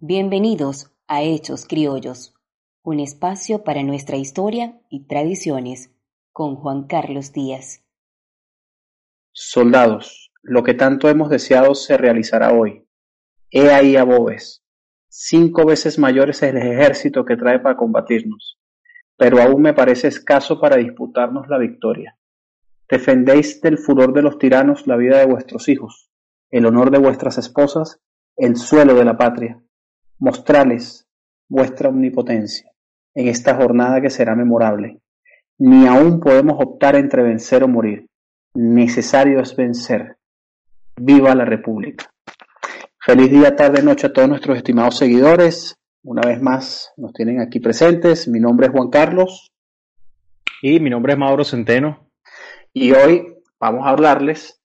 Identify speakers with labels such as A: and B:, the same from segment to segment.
A: Bienvenidos a Hechos Criollos, un espacio para nuestra historia y tradiciones, con Juan Carlos Díaz.
B: Soldados, lo que tanto hemos deseado se realizará hoy. He ahí a Bobes. Cinco veces mayor es el ejército que trae para combatirnos, pero aún me parece escaso para disputarnos la victoria. Defendéis del furor de los tiranos la vida de vuestros hijos, el honor de vuestras esposas, el suelo de la patria. Mostrales vuestra omnipotencia en esta jornada que será memorable. Ni aún podemos optar entre vencer o morir. Necesario es vencer. Viva la República. Feliz día, tarde, noche a todos nuestros estimados seguidores. Una vez más nos tienen aquí presentes. Mi nombre es Juan Carlos.
C: Y mi nombre es Mauro Centeno.
B: Y hoy vamos a hablarles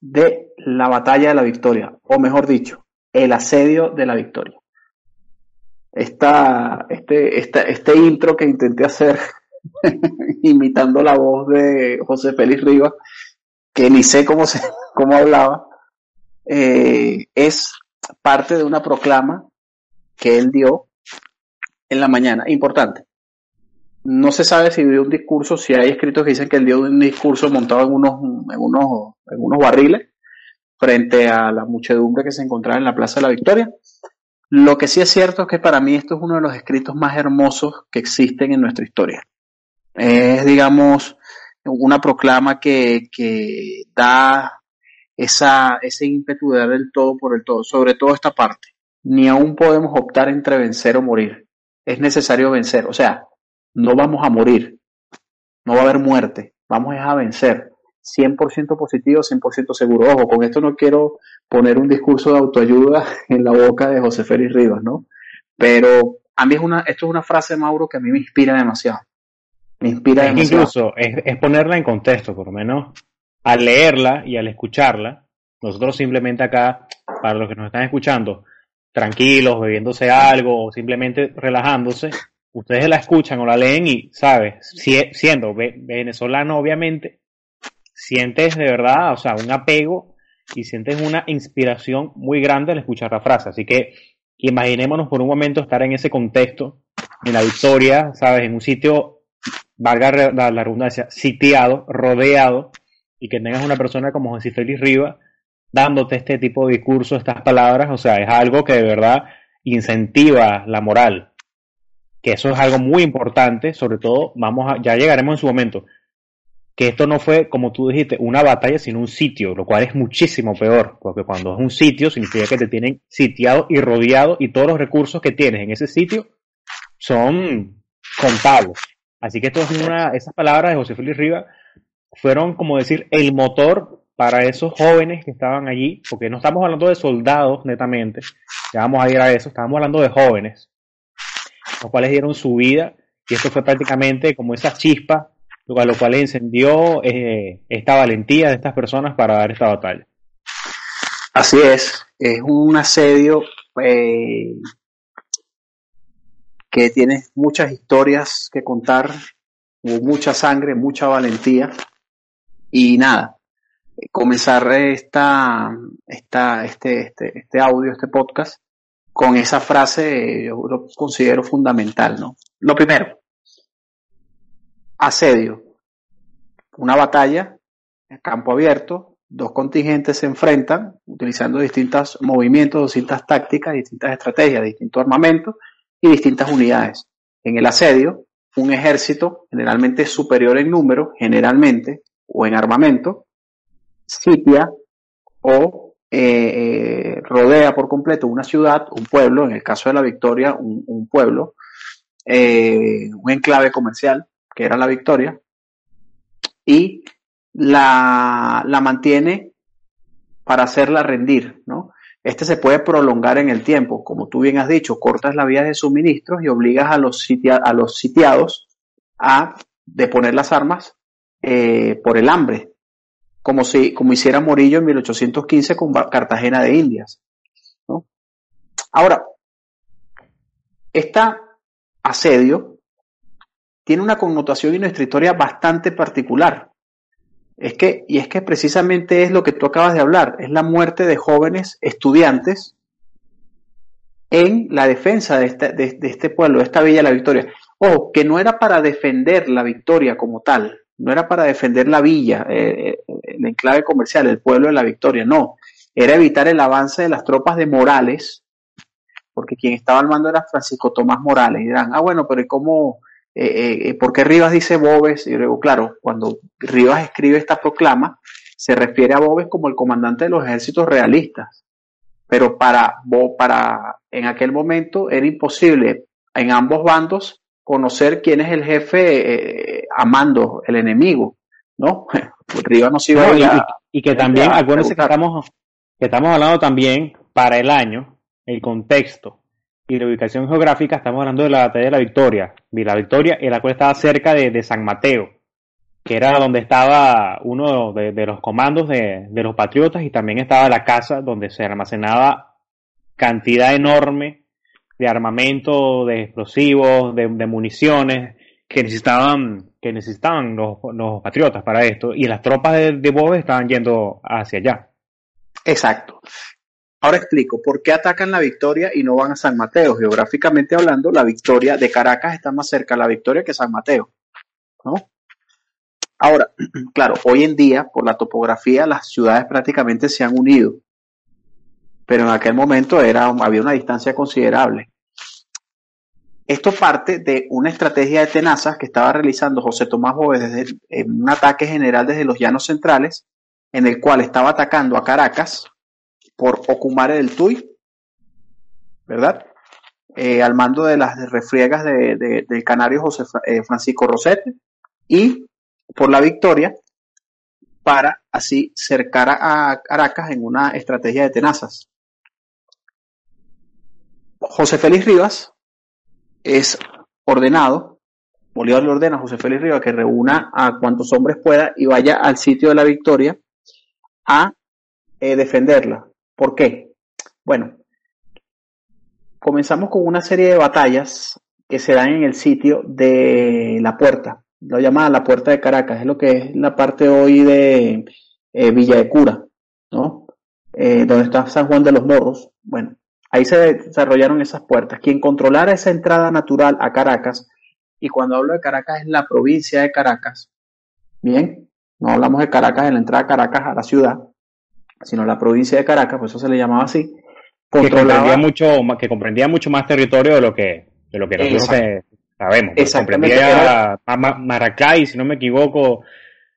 B: de la batalla de la victoria, o mejor dicho, el asedio de la victoria. Esta, este, esta, este intro que intenté hacer imitando la voz de José Félix Rivas, que ni sé cómo, se, cómo hablaba, eh, es parte de una proclama que él dio en la mañana. Importante. No se sabe si dio un discurso, si hay escritos que dicen que él dio un discurso montado en unos, en unos, en unos barriles frente a la muchedumbre que se encontraba en la Plaza de la Victoria. Lo que sí es cierto es que para mí esto es uno de los escritos más hermosos que existen en nuestra historia. Es, digamos, una proclama que, que da esa, ese ímpetu de dar el todo por el todo, sobre todo esta parte. Ni aún podemos optar entre vencer o morir. Es necesario vencer. O sea, no vamos a morir, no va a haber muerte, vamos a vencer. 100% positivo, 100% seguro. Ojo, con esto no quiero poner un discurso de autoayuda en la boca de José Félix Rivas, ¿no? Pero a mí es una, esto es una frase, Mauro, que a mí me inspira demasiado. Me inspira demasiado.
C: Incluso es, es ponerla en contexto, por lo menos al leerla y al escucharla, nosotros simplemente acá, para los que nos están escuchando, tranquilos, bebiéndose algo o simplemente relajándose, ustedes la escuchan o la leen y, ¿sabes? siendo venezolano, obviamente, sientes de verdad, o sea, un apego y sientes una inspiración muy grande al escuchar la frase. Así que imaginémonos por un momento estar en ese contexto, en la victoria, ¿sabes? En un sitio, valga la, redundancia, sitiado, rodeado, y que tengas una persona como José Félix Riva dándote este tipo de discurso, estas palabras, o sea, es algo que de verdad incentiva la moral, que eso es algo muy importante, sobre todo, vamos a, ya llegaremos en su momento, que esto no fue, como tú dijiste, una batalla, sino un sitio, lo cual es muchísimo peor, porque cuando es un sitio significa que te tienen sitiado y rodeado y todos los recursos que tienes en ese sitio son contables. Así que esto es una, esas palabras de José Félix Riva fueron, como decir, el motor para esos jóvenes que estaban allí, porque no estamos hablando de soldados netamente, ya vamos a ir a eso, estamos hablando de jóvenes los cuales dieron su vida y esto fue prácticamente como esa chispa, cual, lo cual encendió eh, esta valentía de estas personas para dar esta batalla.
B: Así es, es un asedio eh, que tiene muchas historias que contar, hubo mucha sangre, mucha valentía y nada, comenzar esta, esta, este, este, este audio, este podcast con esa frase yo lo considero fundamental, ¿no? Lo primero, asedio, una batalla, en campo abierto, dos contingentes se enfrentan utilizando distintos movimientos, distintas tácticas, distintas estrategias, distintos armamentos y distintas unidades. En el asedio, un ejército generalmente superior en número, generalmente, o en armamento, sitia o eh, rodea por completo una ciudad, un pueblo, en el caso de la Victoria, un, pueblo, eh, un enclave comercial, que era la Victoria, y la, mantiene para hacerla rendir, ¿no? este se puede prolongar en el tiempo. Como tú bien has dicho, cortas la vía de suministros y obligas a los, a los sitiados a deponer las armas eh, por el hambre, como, si, como hiciera Morillo en 1815 con Cartagena de Indias. Ahora, este asedio tiene una connotación y nuestra historia bastante particular. Es que, y es que precisamente es lo que tú acabas de hablar, es la muerte de jóvenes estudiantes en la defensa de este, de, este pueblo, de esta Villa La Victoria. Ojo, que no era para defender la victoria como tal, no era para defender la villa, eh, eh, el enclave comercial, el pueblo de la victoria, no. Era evitar el avance de las tropas de Morales, porque quien estaba al mando era Francisco Tomás Morales. Y dirán, ah, bueno, pero ¿cómo, eh, eh, ¿por qué Rivas dice Bobes? Y luego, claro, cuando Rivas escribe esta proclama, se refiere a Bobes como el comandante de los ejércitos realistas. Pero para, para en aquel momento era imposible en ambos bandos conocer quién es el jefe eh, amando el enemigo, ¿no?
C: No iba a, y, que también, acuérdense que estamos, que estamos hablando también para el año, el contexto y la ubicación geográfica, estamos hablando de la batalla de la Victoria. Y la Victoria, en la cual estaba cerca de, San Mateo, que era donde estaba uno de, los comandos de, los patriotas y también estaba la casa donde se almacenaba cantidad enorme de armamento, de explosivos, de, municiones que necesitaban, que necesitaban los, patriotas para esto, y las tropas de, de Bob estaban yendo hacia allá.
B: Exacto. Ahora explico, ¿por qué atacan la Victoria y no van a San Mateo? Geográficamente hablando, la Victoria de Caracas está más cerca a la Victoria que San Mateo. ¿no? Ahora, claro, hoy en día, por la topografía, las ciudades prácticamente se han unido pero en aquel momento era, había una distancia considerable. Esto parte de una estrategia de tenazas que estaba realizando José Tomás Bóvez desde en un ataque general desde los llanos centrales, en el cual estaba atacando a Caracas por Ocumare del Tuy, ¿verdad? Eh, al mando de las refriegas de, del canario José eh, Francisco Rosete y por la victoria para así cercar a Caracas en una estrategia de tenazas. José Félix Rivas es ordenado, Bolívar le ordena a José Félix Rivas que reúna a cuantos hombres pueda y vaya al sitio de la victoria a eh, defenderla. ¿Por qué? Bueno, comenzamos con una serie de batallas que se dan en el sitio de La Puerta, lo llama La Puerta de Caracas, es lo que es la parte hoy de eh, Villa de Cura, ¿no? Eh, donde está San Juan de los Morros. Bueno, Ahí se desarrollaron esas puertas. Quien controlara esa entrada natural a Caracas, y cuando hablo de Caracas es la provincia de Caracas, bien, no hablamos de Caracas en la entrada a Caracas a la ciudad, sino la provincia de Caracas, pues eso se le llamaba así.
C: Que comprendía mucho, que comprendía mucho más territorio de lo que, de lo que nosotros sabemos. Comprendía Maracay, si no me equivoco,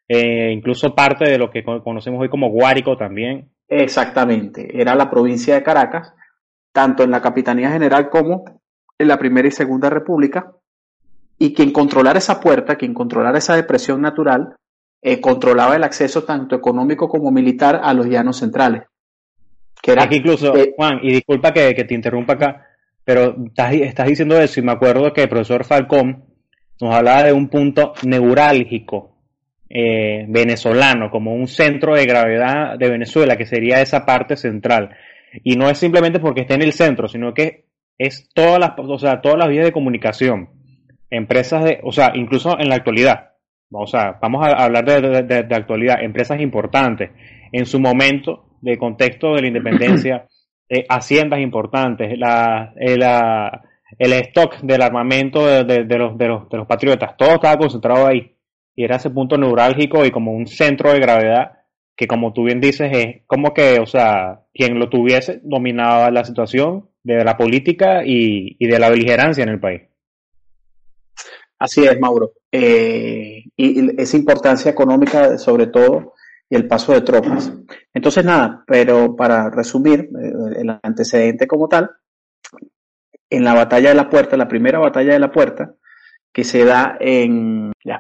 C: eh, incluso parte de lo que conocemos hoy como Guárico también.
B: Exactamente, era la provincia de Caracas tanto en la Capitanía General como en la Primera y Segunda República, y quien controlara esa puerta, quien controlara esa depresión natural, eh, controlaba el acceso tanto económico como militar a los llanos centrales.
C: Que era, Aquí incluso, Juan, y disculpa que, te interrumpa acá, pero estás, estás, diciendo eso y me acuerdo que el profesor Falcón nos hablaba de un punto neurálgico eh, venezolano, como un centro de gravedad de Venezuela, que sería esa parte central. Y no es simplemente porque esté en el centro, sino que es todas las, o sea, todas las vías de comunicación. Empresas de, o sea, incluso en la actualidad. O sea, vamos a hablar de, de, actualidad. Empresas importantes. En su momento, de contexto de la independencia, eh, haciendas importantes, la, eh, la, el stock del armamento de, los, de, los, de los patriotas, todo estaba concentrado ahí. Y era ese punto neurálgico y como un centro de gravedad que como tú bien dices es como que, o sea, quien lo tuviese dominaba la situación de la política y, de la beligerancia en el país.
B: Así es, Mauro. Eh, y, esa importancia económica, sobre todo, y el paso de tropas. Entonces, nada, pero para resumir eh, el antecedente como tal, en la batalla de la puerta, la primera batalla de la puerta, que se da en, ya,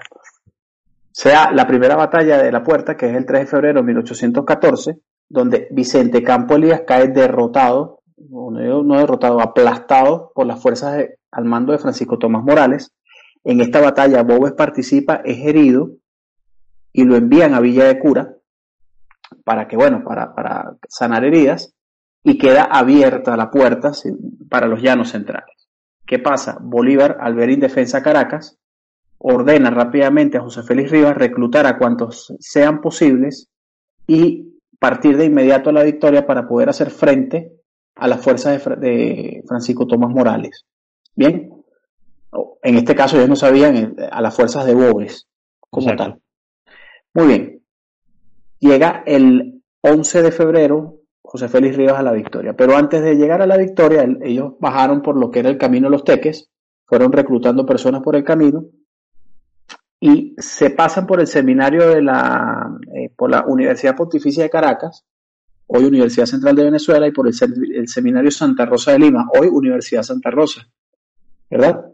B: sea la primera batalla de la puerta, que es el 3 de febrero de 1814, donde Vicente Campo Elías cae derrotado, no derrotado, aplastado por las fuerzas al mando de Francisco Tomás Morales. En esta batalla Bobes participa, es herido y lo envían a Villa de Cura para que, bueno, para, para sanar heridas y queda abierta la puerta para los llanos centrales. ¿Qué pasa? Bolívar, al ver indefensa Caracas, ordena rápidamente a José Félix Rivas reclutar a cuantos sean posibles y partir de inmediato a la victoria para poder hacer frente a las fuerzas de, Francisco Tomás Morales. Bien, en este caso ellos no sabían eh, a las fuerzas de Bobes como tal. Muy bien, llega el 11 de febrero José Félix Rivas a la victoria. Pero antes de llegar a la victoria, ellos bajaron por lo que era el camino de los teques, fueron reclutando personas por el camino y se pasan por el seminario de la, eh, por la Universidad Pontificia de Caracas, hoy Universidad Central de Venezuela, y por el, el seminario Santa Rosa de Lima, hoy Universidad Santa Rosa, ¿verdad?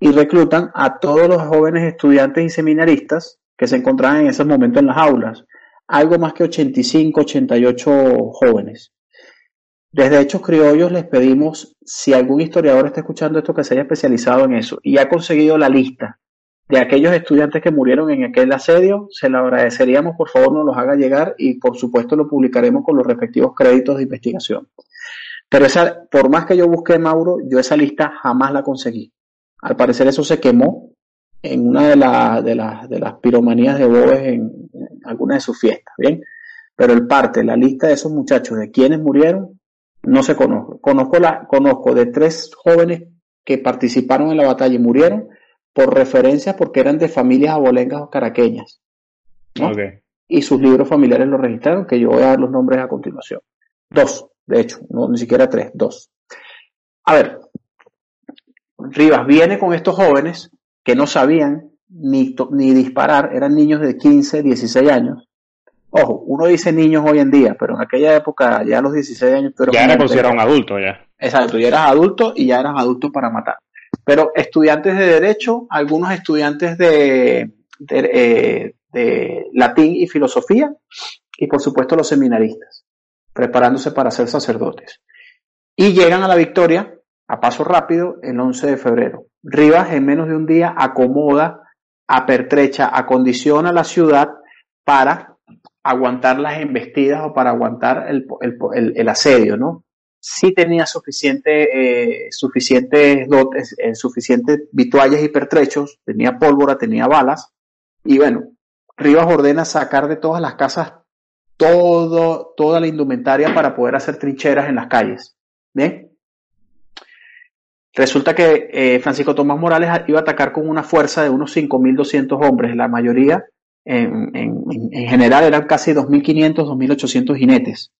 B: Y reclutan a todos los jóvenes estudiantes y seminaristas que se encontraban en ese momento en las aulas algo más que 85, 88 jóvenes. Desde Hechos Criollos les pedimos, si algún historiador está escuchando esto, que se haya especializado en eso y ha conseguido la lista de aquellos estudiantes que murieron en aquel asedio, se lo agradeceríamos, por favor nos los haga llegar y por supuesto lo publicaremos con los respectivos créditos de investigación. Pero esa, por más que yo busqué, Mauro, yo esa lista jamás la conseguí. Al parecer eso se quemó en una de, de, de las piromanías de Bobes en, alguna de sus fiestas, ¿bien? Pero el parte, la lista de esos muchachos, de quienes murieron, no se conoce. Conozco, la, conozco de tres jóvenes que participaron en la batalla y murieron por referencia porque eran de familias abolengas o caraqueñas. Y sus libros familiares lo registraron, que yo voy a dar los nombres a continuación. Dos, de hecho, no, ni siquiera tres, dos. A ver, Rivas viene con estos jóvenes que no sabían ni, ni disparar, eran niños de 15, 16 años. Ojo, uno dice niños hoy en día, pero en aquella época, ya a los 16 años, pero
C: ya era considerado un adulto ya.
B: Exacto, ya eras adulto y ya eras adulto para matar. Pero estudiantes de derecho, algunos estudiantes de, eh, de latín y filosofía, y por supuesto los seminaristas, preparándose para ser sacerdotes. Y llegan a la victoria a paso rápido el 11 de febrero. Rivas en menos de un día acomoda apertrecha, acondiciona la ciudad para aguantar las embestidas o para aguantar el, el, asedio, ¿no? Sí tenía suficiente, eh, suficientes dotes, eh, suficientes vituallas y pertrechos, tenía pólvora, tenía balas, y bueno, Rivas ordena sacar de todas las casas todo, toda la indumentaria para poder hacer trincheras en las calles. ¿Bien? Resulta que eh, Francisco Tomás Morales iba a atacar con una fuerza de unos 5.200 hombres, la mayoría, en, general, eran casi 2.500, 2.800 jinetes.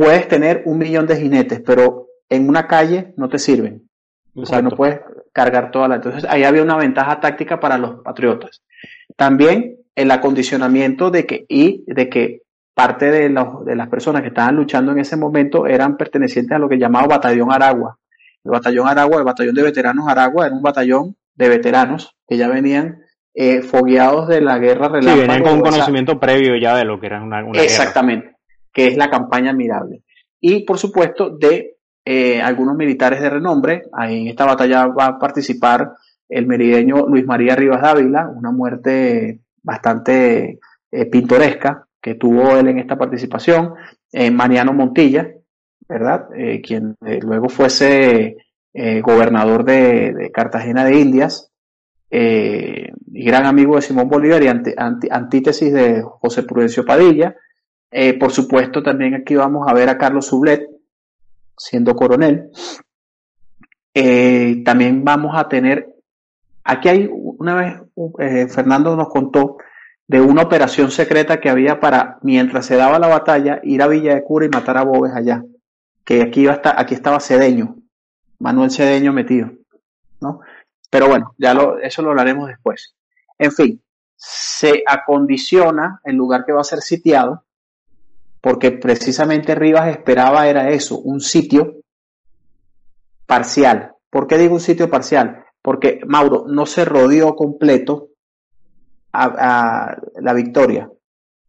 B: Puedes tener un millón de jinetes, pero en una calle no te sirven. O sea, no puedes cargar toda la. Entonces, ahí había una ventaja táctica para los patriotas. También el acondicionamiento de que, y de que parte de, de las personas que estaban luchando en ese momento eran pertenecientes a lo que llamaba Batallón Aragua, el batallón Aragua, el batallón de veteranos Aragua, era un batallón de veteranos que ya venían eh, fogueados de la guerra
C: relámpago. Sí, venían con un conocimiento previo ya de lo que era una, una
B: Exactamente, que es la campaña admirable. Y por supuesto de eh, algunos militares de renombre. Ahí en esta batalla va a participar el merideño Luis María Rivas Dávila, una muerte bastante eh, pintoresca que tuvo él en esta participación. Mariano Montilla, ¿verdad? Eh, quien eh, luego fuese eh, gobernador de, Cartagena de Indias y gran amigo de Simón Bolívar y antítesis de José Prudencio Padilla. Por supuesto, también aquí vamos a ver a Carlos Sublet, siendo coronel. también vamos a tener, aquí hay una vez, Fernando nos contó de una operación secreta que había para, mientras se daba la batalla, ir a Villa de Cura y matar a Bobes allá que aquí, iba a aquí estaba Cedeño, Manuel Cedeño metido, ¿no? Pero bueno, ya lo, eso lo hablaremos después. En fin, se acondiciona el lugar que va a ser sitiado, porque precisamente Rivas esperaba era eso, un sitio parcial. ¿Por qué digo un sitio parcial? Porque Mauro no se rodeó completo a, a la victoria,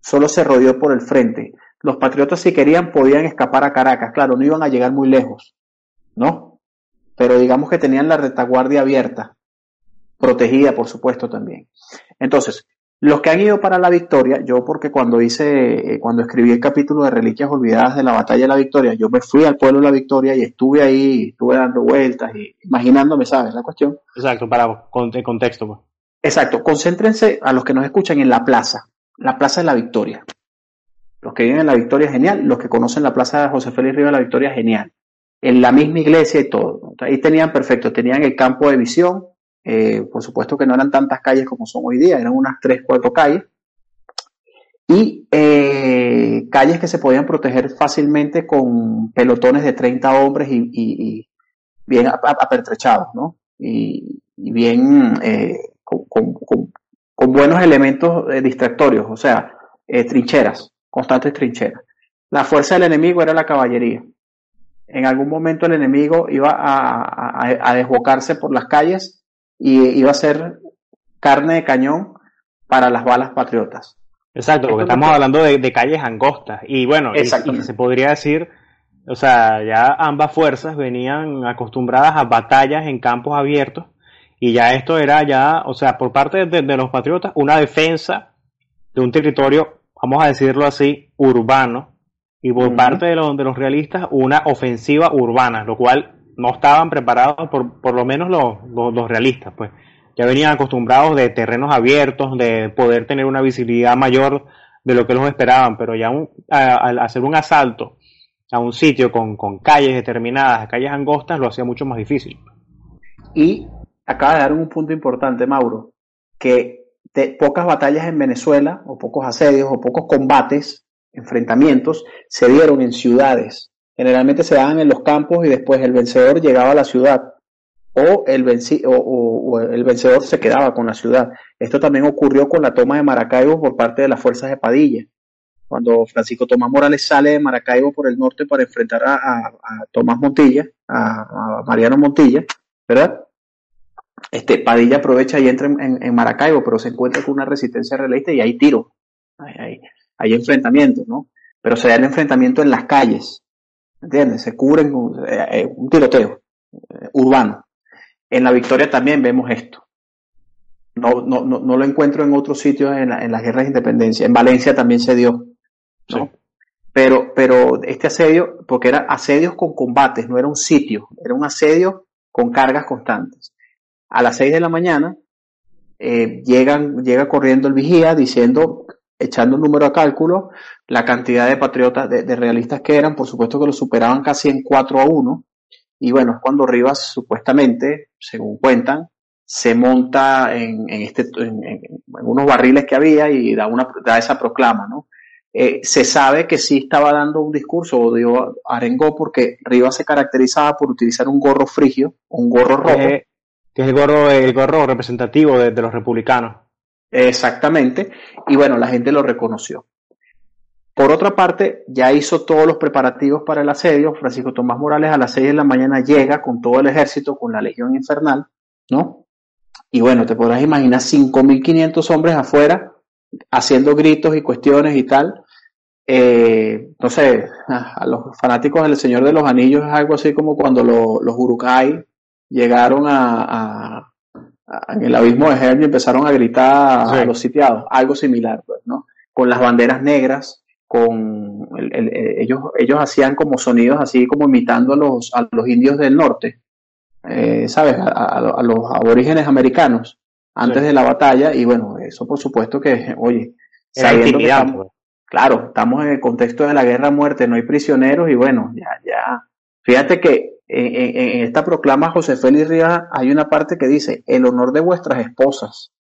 B: solo se rodeó por el frente los patriotas si querían podían escapar a Caracas, claro, no iban a llegar muy lejos, ¿no? Pero digamos que tenían la retaguardia abierta, protegida por supuesto también. Entonces, los que han ido para la victoria, yo porque cuando hice, eh, cuando escribí el capítulo de Reliquias Olvidadas de la Batalla de la Victoria, yo me fui al pueblo de la Victoria y estuve ahí, estuve dando vueltas y imaginándome, ¿sabes? La cuestión.
C: Exacto, para el contexto. Pues.
B: Exacto, concéntrense a los que nos escuchan en la plaza, la plaza de la Victoria. Los que viven en la Victoria, genial. Los que conocen la plaza de José Félix Rivas de la Victoria, genial. En la misma iglesia y todo. Ahí tenían perfecto, tenían el campo de visión, eh, por supuesto que no eran tantas calles como son hoy día, eran unas tres, cuatro calles. Y eh, calles que se podían proteger fácilmente con pelotones de 30 hombres y, bien apertrechados, ¿no? Y, bien eh, con, buenos elementos distractorios, o sea, trincheras, constantes trincheras. La fuerza del enemigo era la caballería. En algún momento el enemigo iba a desbocarse por las calles y iba a ser carne de cañón para las balas patriotas.
C: Exacto, porque estamos hablando de, calles angostas. Y bueno, y, se podría decir, o sea, ya ambas fuerzas venían acostumbradas a batallas en campos abiertos. Y ya esto era ya, o sea, por parte de, los patriotas, una defensa de un territorio, vamos a decirlo así, urbano. Y por parte de, los, de los realistas, una ofensiva urbana, lo cual no estaban preparados, por, por lo menos los, los, realistas, pues ya venían acostumbrados de terrenos abiertos, de poder tener una visibilidad mayor de lo que los esperaban, pero ya al hacer un asalto a un sitio con, con, calles determinadas, calles angostas, lo hacía mucho más difícil.
B: Y acaba de dar un punto importante, Mauro, que de pocas batallas en Venezuela, o pocos asedios, o pocos combates, enfrentamientos, se dieron en ciudades Generalmente se daban en los campos y después el vencedor llegaba a la ciudad o el, vencedor se quedaba con la ciudad. Esto también ocurrió con la toma de Maracaibo por parte de las fuerzas de Padilla. Cuando Francisco Tomás Morales sale de Maracaibo por el norte para enfrentar a, Tomás Montilla, a, Mariano Montilla, ¿verdad? Este, Padilla aprovecha y entra en, Maracaibo, pero se encuentra con una resistencia realista y hay tiro, hay, hay, enfrentamiento, ¿no? Pero se da el enfrentamiento en las calles, ¿Entiendes? Se cubren eh, eh, un tiroteo eh, urbano. En la victoria también vemos esto. No, no, no, no lo encuentro en otros sitios en, la, en, las guerras de independencia. En Valencia también se dio. ¿no? Pero, pero este asedio, porque era asedios con combates, no era un sitio, era un asedio con cargas constantes. A las seis de la mañana llegan, llega corriendo el vigía diciendo echando un número a cálculo, la cantidad de patriotas, de, realistas que eran, por supuesto que lo superaban casi en 4 a 1. Y bueno, es cuando Rivas supuestamente, según cuentan, se monta en, este, en, unos barriles que había y da, una, da esa proclama, ¿no? Eh, se sabe que sí estaba dando un discurso o dio arengó porque Rivas se caracterizaba por utilizar un gorro frigio, un gorro rojo.
C: que es el gorro, el gorro representativo de los republicanos.
B: Exactamente. Y bueno, la gente lo reconoció. Por otra parte, ya hizo todos los preparativos para el asedio. Francisco Tomás Morales a las 6 de la mañana llega con todo el ejército, con la Legión Infernal, ¿no? Y bueno, te podrás imaginar 5.500 hombres afuera haciendo gritos y cuestiones y tal. Eh, no sé, a los fanáticos del Señor de los Anillos es algo así como cuando los Urukai llegaron a en el abismo de Hermia empezaron a gritar a los sitiados, algo similar, pues, ¿no? Con las banderas negras, con ellos, ellos hacían como sonidos así como imitando a los, a los indios del norte, eh, ¿sabes? A, los aborígenes americanos antes de la batalla, y bueno, eso por supuesto que, oye, sabiendo que pues. claro, estamos en el contexto de la guerra a muerte, no hay prisioneros, y bueno, ya, ya, fíjate que en, esta proclama José Félix Rivas hay una parte que dice el honor de vuestras esposas.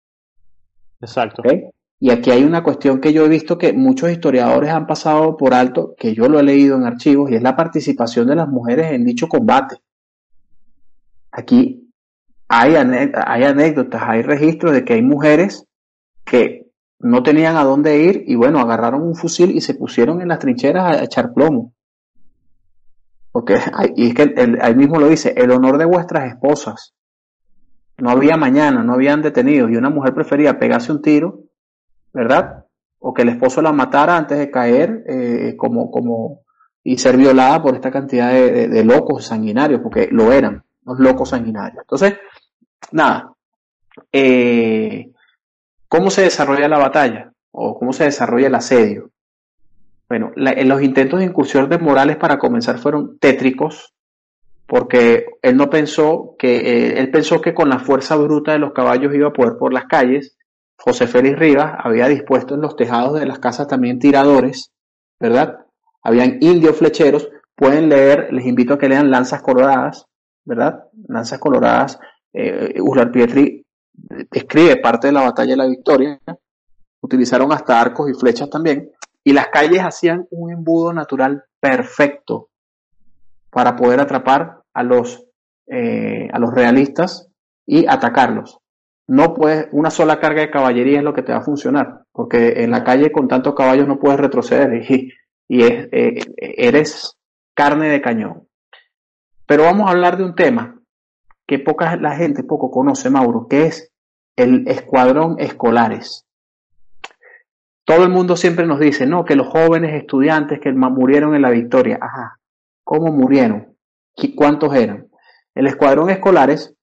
C: Exacto.
B: Y aquí hay una cuestión que yo he visto que muchos historiadores han pasado por alto, que yo lo he leído en archivos, y es la participación de las mujeres en dicho combate. Aquí hay, hay anécdotas, hay registros de que hay mujeres que no tenían a dónde ir y bueno, agarraron un fusil y se pusieron en las trincheras a echar plomo. Porque, y es que mismo lo dice, el honor de vuestras esposas. No había mañana, no habían detenidos y una mujer prefería pegarse un tiro, ¿verdad? o que el esposo la matara antes de caer eh, como, como, y ser violada por esta cantidad de, locos sanguinarios, porque lo eran, los locos sanguinarios. Entonces, nada, eh, ¿cómo se desarrolla la batalla? ¿O cómo se desarrolla el asedio? Bueno, en los intentos de incursión de Morales para comenzar fueron tétricos, porque él no pensó que, eh, él pensó que con la fuerza bruta de los caballos iba a poder por las calles. José Félix Rivas había dispuesto en los tejados de las casas también tiradores, ¿verdad? Habían indios flecheros, pueden leer, les invito a que lean Lanzas Coloradas, ¿verdad? Lanzas Coloradas, eh, Pietri escribe parte de la batalla de la victoria, utilizaron hasta arcos y flechas también, y las calles hacían un embudo natural perfecto para poder atrapar a los, eh, a los realistas y atacarlos. No puedes, una sola carga de caballería es lo que te va a funcionar, porque en la calle con tantos caballos no puedes retroceder y, es, eh, eres carne de cañón. Pero vamos a hablar de un tema que poca la gente poco conoce, Mauro, que es el escuadrón escolares. Todo el mundo siempre nos dice, no, que los jóvenes estudiantes que murieron en la victoria, ajá, ¿cómo murieron? ¿Cuántos eran? El escuadrón escolares,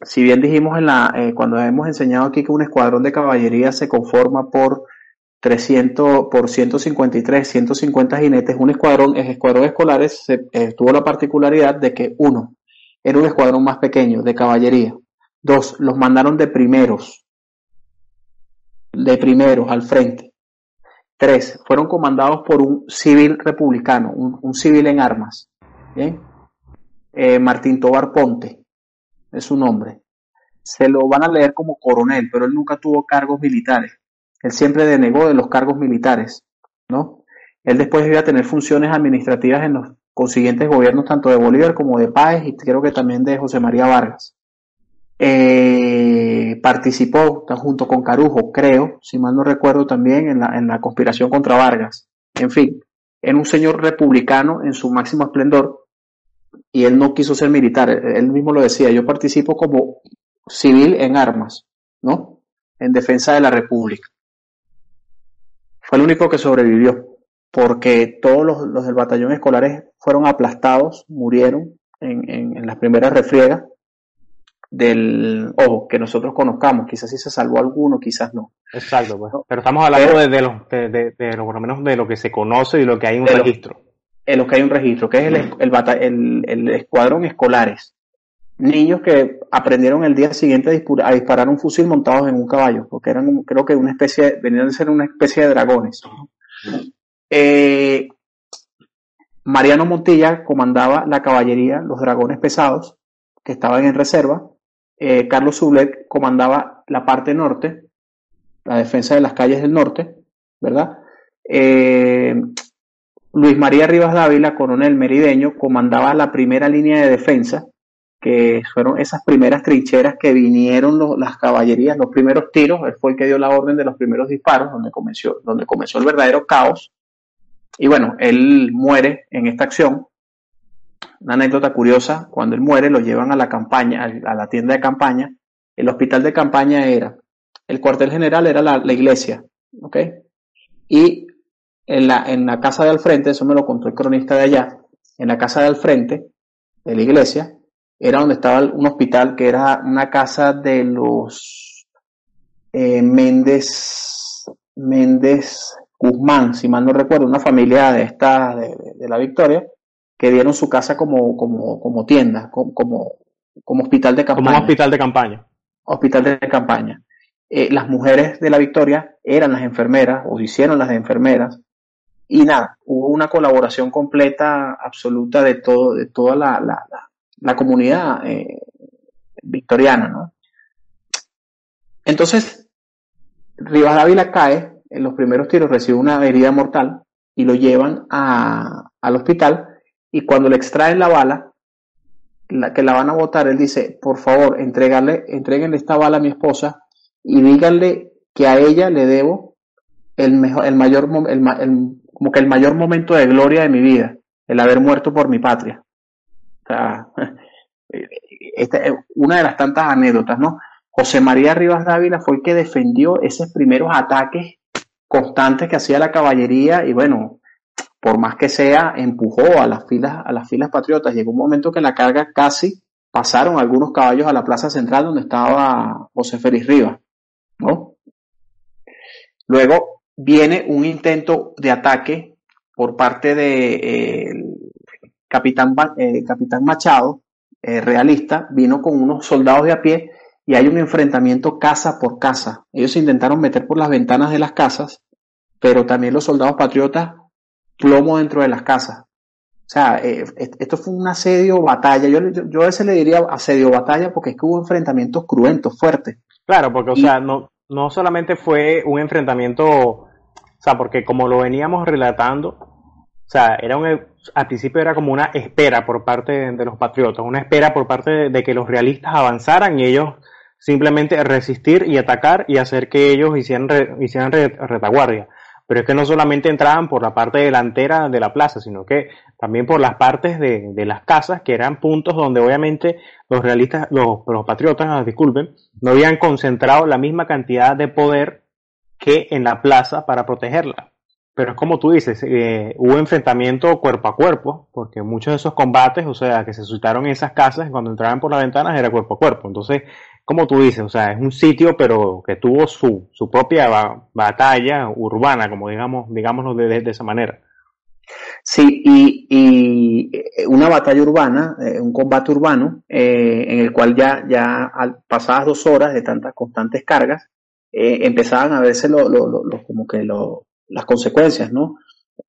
B: si bien dijimos en la, eh, cuando hemos enseñado aquí que un escuadrón de caballería se conforma por 300 por 153, 150 jinetes, un escuadrón, el escuadrón escolares eh, tuvo la particularidad de que uno, era un escuadrón más pequeño de caballería. Dos, los mandaron de primeros, de primeros al frente. Tres, fueron comandados por un civil republicano, un, civil en armas. Eh, Martín Tobar Ponte es su nombre. Se lo van a leer como coronel, pero él nunca tuvo cargos militares él siempre denegó de los cargos militares, ¿no? Él después iba a tener funciones administrativas en los consiguientes gobiernos tanto de Bolívar como de Páez y creo que también de José María Vargas. Eh, participó junto con Carujo, creo, si mal no recuerdo también, en la, en la conspiración contra Vargas. En fin, era un señor republicano en su máximo esplendor y él no quiso ser militar. Él mismo lo decía, yo participo como civil en armas, ¿no? En defensa de la República. Fue el único que sobrevivió, porque todos los, del batallón escolares fueron aplastados, murieron en, en, las primeras refriegas del ojo que nosotros conozcamos. Quizás sí se salvó alguno, quizás no.
C: Exacto, pues. pero estamos hablando de, lo, de, por lo menos de lo que se conoce y lo que hay un registro.
B: en lo que hay un registro, que es el, el, el, el escuadrón escolares niños que aprendieron el día siguiente a, disparar un fusil montados en un caballo, porque eran, creo que una especie, venían de ser una especie de dragones. Eh, Mariano Montilla comandaba la caballería, los dragones pesados, que estaban en reserva. Eh, Carlos Sublet comandaba la parte norte, la defensa de las calles del norte, ¿verdad? Eh, Luis María Rivas Dávila, coronel merideño, comandaba la primera línea de defensa, que fueron esas primeras trincheras que vinieron las caballerías, los primeros tiros, él fue el que dio la orden de los primeros disparos, donde comenzó, donde comenzó el verdadero caos. Y bueno, él muere en esta acción. Una anécdota curiosa, cuando él muere lo llevan a la campaña, a la tienda de campaña. El hospital de campaña era, el cuartel general era la, iglesia, ¿ok? Y en la, en la casa de al frente, eso me lo contó el cronista de allá, en la casa de al frente de la iglesia, era donde estaba un hospital que era una casa de los eh, Méndez, Méndez Guzmán, si mal no recuerdo, una familia de esta, de, la Victoria, que dieron su casa como, como, como tienda, como, como, hospital de campaña.
C: Como hospital de campaña.
B: Hospital de campaña. Eh, las mujeres de la Victoria eran las enfermeras, o hicieron las enfermeras, y nada, hubo una colaboración completa, absoluta de todo, de toda la, la la comunidad eh, victoriana, ¿no? Entonces, Rivas Dávila cae, en los primeros tiros recibe una herida mortal y lo llevan a, al hospital y cuando le extraen la bala, la, que la van a botar, él dice, por favor, entregarle, entreguenle esta bala a mi esposa y díganle que a ella le debo el mejor, el mayor, el, como que el mayor momento de gloria de mi vida, el haber muerto por mi patria. esta es una de las tantas anécdotas, ¿no? José María Rivas Dávila fue el que defendió esos primeros ataques constantes que hacía la caballería y bueno, por más que sea, empujó a las filas, a las filas patriotas. Llegó un momento que la carga casi pasaron algunos caballos a la plaza central donde estaba José Félix Rivas, ¿no? Luego viene un intento de ataque por parte de eh, capitán, eh, capitán Machado, eh, realista, vino con unos soldados de a pie y hay un enfrentamiento casa por casa. Ellos intentaron meter por las ventanas de las casas, pero también los soldados patriotas plomo dentro de las casas. O sea, eh, esto fue un asedio batalla. Yo, yo, a veces le diría asedio batalla porque es que hubo enfrentamientos cruentos, fuertes.
C: Claro, porque, o sea, no, no solamente fue un enfrentamiento, o sea, porque como lo veníamos relatando, o sea, era un, al principio era como una espera por parte de, los patriotas, una espera por parte de que los realistas avanzaran y ellos simplemente resistir y atacar y hacer que ellos hicieran, hicieran retaguardia. Pero es que no solamente entraban por la parte delantera de la plaza, sino que también por las partes de, las casas, que eran puntos donde obviamente los realistas, los, los patriotas, ah, disculpen, no habían concentrado la misma cantidad de poder que en la plaza para protegerla. Pero es como tú dices, eh, hubo enfrentamiento cuerpo a cuerpo, porque muchos de esos combates, o sea, que se suscitaron en esas casas, cuando entraban por las ventanas era cuerpo a cuerpo. Entonces, como tú dices, o sea, es un sitio, pero que tuvo su, su propia batalla urbana, como digamos, digámoslo de, de, esa manera.
B: Sí, y, y, eh, una batalla urbana, eh, un combate urbano, eh, en el cual ya, ya pasadas dos horas de tantas constantes cargas, empezaban a verse lo, lo, lo, como que las consecuencias, ¿no?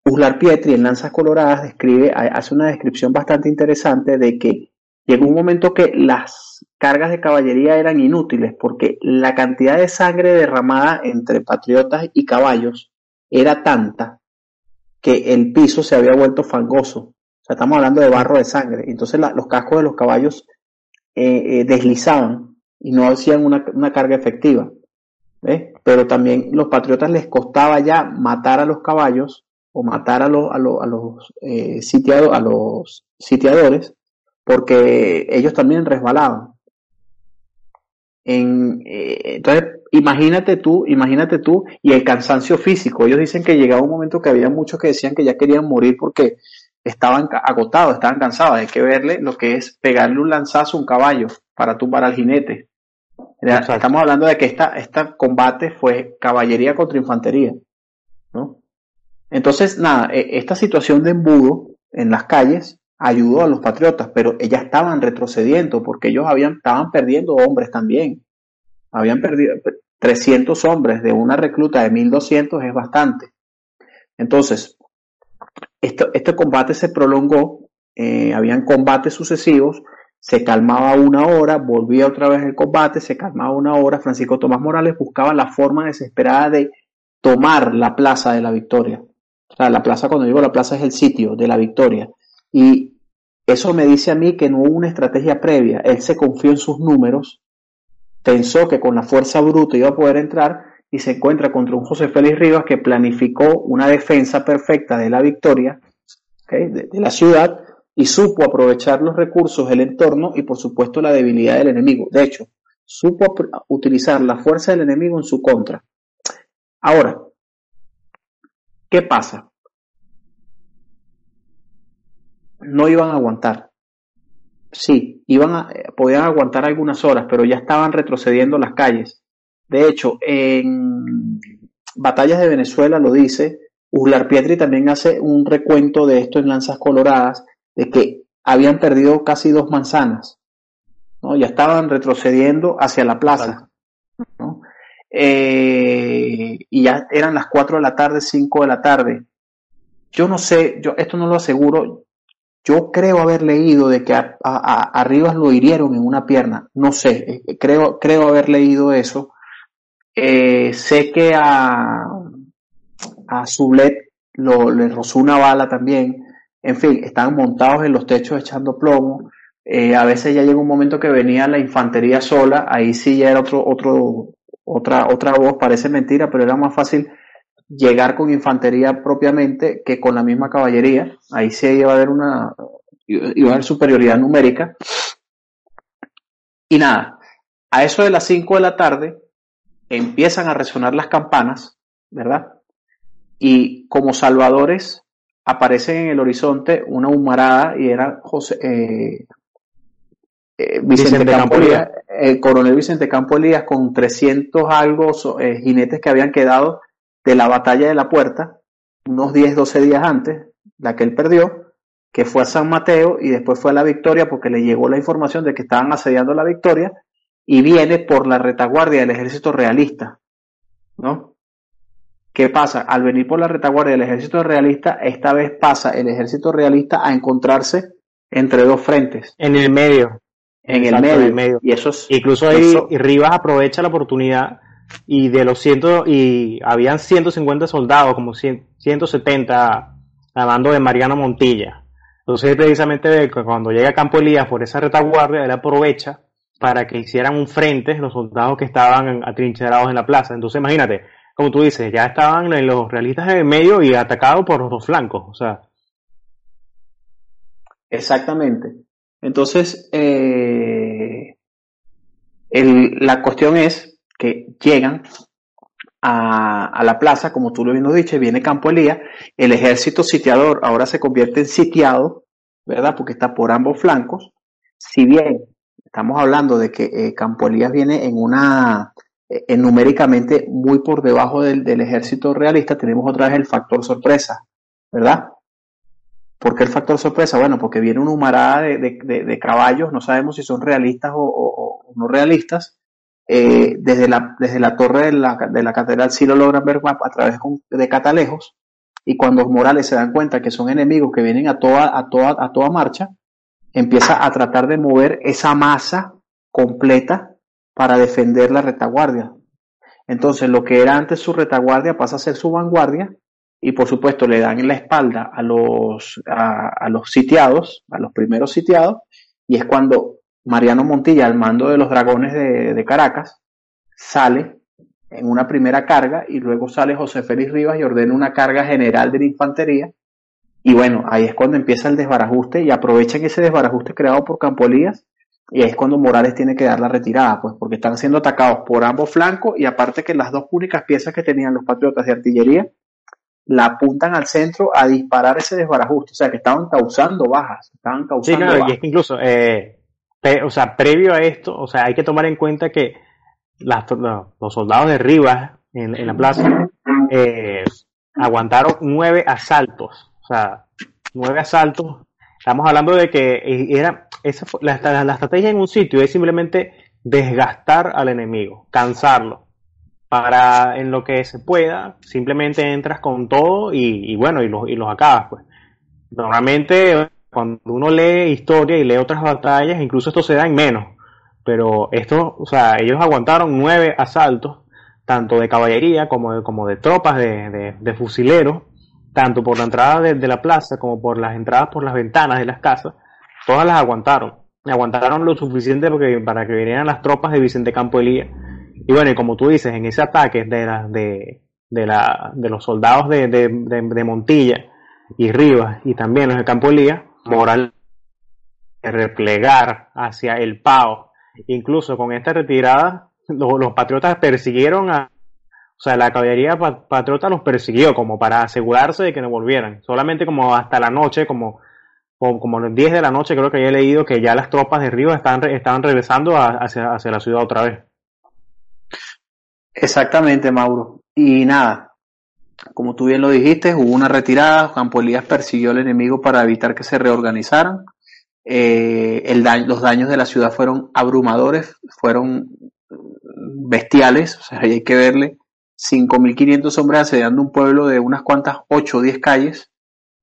B: Uslar Pietri en Lanzas Coloradas describe, hace una descripción bastante interesante de que llegó un momento que las cargas de caballería eran inútiles porque la cantidad de sangre derramada entre patriotas y caballos era tanta que el piso se había vuelto fangoso. O sea, estamos hablando de barro de sangre. Entonces la, los cascos de los caballos eh, eh, deslizaban y no hacían una, carga efectiva. Pero también los patriotas les costaba ya matar a los caballos o matar a los, a a los, eh, a los sitiadores porque ellos también resbalaban. En, eh, entonces, imagínate tú, imagínate tú, y el cansancio físico. Ellos dicen que llegaba un momento que había muchos que decían que ya querían morir porque estaban agotados, estaban cansados. Hay que verle lo que es pegarle un lanzazo a un caballo para tumbar al jinete. Estamos hablando de que esta, esta combate fue caballería contra infantería. ¿no? Entonces, nada, e, esta situación de embudo en las calles ayudó a los patriotas, pero ellas estaban retrocediendo porque ellos habían, estaban perdiendo hombres también. Habían perdido 300 hombres de una recluta de 1200 es bastante. Entonces, esto, este combate se prolongó, eh, habían combates sucesivos, se calmaba una hora, volvía otra vez el combate, se calmaba una hora, Francisco Tomás Morales buscaba la forma desesperada de tomar la plaza de la victoria. O sea, la plaza, cuando digo la plaza es el sitio de la victoria. Y eso me dice a mí que no hubo una estrategia previa. Él se confió en sus números, pensó que con la fuerza bruta iba a poder entrar y se encuentra contra un José Félix Rivas que planificó una defensa perfecta de la victoria de, la ciudad y supo aprovechar los recursos del entorno y por supuesto la debilidad del enemigo. De hecho, supo utilizar la fuerza del enemigo en su contra. Ahora, ¿qué pasa? No iban a aguantar. Sí, iban a, eh, podían aguantar algunas horas, pero ya estaban retrocediendo las calles. De hecho, en Batallas de Venezuela lo dice, Uslar Pietri también hace un recuento de esto en Lanzas Coloradas, de que habían perdido casi dos manzanas, ¿no? Ya estaban retrocediendo hacia la plaza, ¿no? Eh, y ya eran las 4 de la tarde, 5 de la tarde. Yo no sé, yo esto no lo aseguro, yo creo haber leído de que a, lo hirieron en una pierna. No sé, eh, creo, creo haber leído eso. Eh, sé que a, a Sublet lo, le rozó una bala también. En fin, estaban montados en los techos echando plomo. Eh, a veces ya llegó un momento que venía la infantería sola. Ahí sí ya era otro, otro, otra, otra voz. Parece mentira, pero era más fácil llegar con infantería propiamente que con la misma caballería. Ahí sí iba a haber una iba a haber superioridad numérica. Y nada, a eso de las 5 de la tarde empiezan a resonar las campanas, ¿verdad? y como salvadores aparecen en el horizonte una humarada y era José, eh, eh, Vicente, Campo Elías, el coronel Vicente Campo Elías con 300 algo eh, jinetes que habían quedado de la batalla de la puerta, unos 10, 12 días antes, la que él perdió, que fue a San Mateo y después fue a la Victoria porque le llegó la información de que estaban asediando la Victoria y viene por la retaguardia del ejército realista, ¿no? ¿Qué pasa? Al venir por la retaguardia del ejército realista, esta vez pasa el ejército realista a encontrarse entre dos frentes.
C: En el medio.
B: En, el medio. Y eso
C: Incluso ahí Rivas aprovecha la oportunidad y de los ciento, y habían 150 soldados, como 170 a mando de Mariano Montilla. Entonces precisamente cuando llega a Campo Elías por esa retaguardia, él aprovecha para que hicieran un frente los soldados que estaban atrincherados en la plaza. Entonces imagínate, como tú dices, ya estaban los realistas en el medio y atacados por los dos flancos. O sea.
B: Exactamente. Entonces, eh, la cuestión es que llegan a, la plaza, como tú lo bien dicho, viene Campo Elías, el ejército sitiador ahora se convierte en sitiado, ¿verdad? Porque está por ambos flancos. Si bien estamos hablando de que eh, Campo Elías viene en una eh, numéricamente muy por debajo del, ejército realista, tenemos otra vez el factor sorpresa, ¿verdad? ¿Por qué el factor sorpresa? Bueno, porque viene una humarada de, caballos, no sabemos si son realistas o, no realistas. Eh, desde, la, desde la torre de la, de la catedral sí lo logran ver a través de catalejos. Y cuando los Morales se dan cuenta que son enemigos que vienen a toda, a toda, a toda marcha, empieza a tratar de mover esa masa completa para defender la retaguardia. Entonces, lo que era antes su retaguardia pasa a ser su vanguardia y por supuesto le dan la espalda a los, a, los sitiados, a los primeros sitiados, y es cuando Mariano Montilla, al mando de los dragones de, de Caracas, sale en una primera carga y luego sale José Félix Rivas y ordena una carga general de la infantería. Y bueno, ahí es cuando empieza el desbarajuste y aprovechan ese desbarajuste creado por Campolías y es cuando Morales tiene que dar la retirada, pues porque están siendo atacados por ambos flancos y aparte que las dos únicas piezas que tenían los patriotas de artillería la apuntan al centro a disparar ese desbarajuste, o sea que estaban causando bajas, estaban causando
C: sí, y es que incluso, eh, o sea, previo a esto, o sea, hay que tomar en cuenta que los soldados de Rivas en, la plaza eh, aguantaron nueve asaltos, o sea, nueve asaltos Estamos hablando de que era esa la, estrategia en un sitio es simplemente desgastar al enemigo, cansarlo. Para en lo que se pueda, simplemente entras con todo y, bueno, y los, y los acabas. Pues. Normalmente, cuando uno lee historia y lee otras batallas, incluso esto se da en menos. Pero esto, o sea, ellos aguantaron nueve asaltos, tanto de caballería como de, como de tropas de, de fusileros, tanto por la entrada de, la plaza como por las entradas por las ventanas de las casas, todas las aguantaron. Aguantaron lo suficiente para que vinieran las tropas de Vicente Campo Elías. Y bueno, y como tú dices, en ese ataque de, la, de, de, la, de los soldados de, de, Montilla y Rivas y también los de Campo Elías, Moral replegar hacia el Pao. Incluso con esta retirada, los patriotas persiguieron a, o sea, la caballería patriota los persiguió como para asegurarse de que no volvieran. Solamente como hasta la noche, como, como, los 10 de la noche creo que había leído que ya las tropas de Río estaban, estaban regresando hacia, hacia la ciudad otra vez.
B: Exactamente, Mauro. Y nada, como tú bien lo dijiste, hubo una retirada, Campo Elías persiguió al enemigo para evitar que se reorganizaran. Eh, los daños de la ciudad fueron abrumadores, fueron bestiales, o sea, hay que verle 5.500 hombres asediando un pueblo de unas cuantas 8 o 10 calles,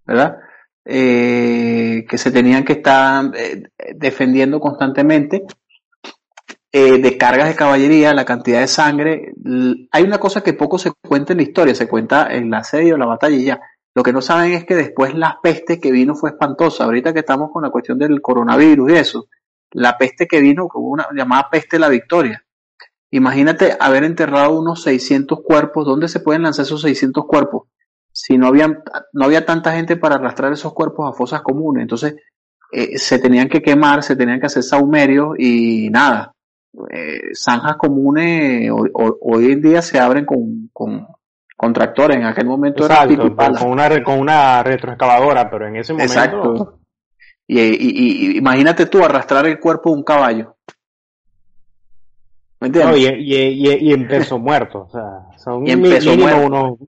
B: ¿verdad? Eh, que se tenían que estar eh, defendiendo constantemente eh, de cargas de caballería, la cantidad de sangre. Hay una cosa que poco se cuenta en la historia, se cuenta en la asedio, la batalla y ya. Lo que no saben es que después la peste que vino fue espantosa. Ahorita que estamos con la cuestión del coronavirus y eso, la peste que vino, como una llamada peste la victoria. Imagínate haber enterrado unos 600 cuerpos. ¿Dónde se pueden lanzar esos 600 cuerpos? Si no había, no había tanta gente para arrastrar esos cuerpos a fosas comunes. Entonces, eh, se tenían que quemar, se tenían que hacer saumerios y nada. Eh, zanjas comunes hoy, en día se abren con, con, con tractores. En aquel momento
C: Exacto, era con una, con una retroexcavadora, pero en ese momento. Exacto.
B: Y, imagínate tú arrastrar el cuerpo de un caballo.
C: ¿Me entiendes? y, en peso muerto, o sea, son mínimo unos,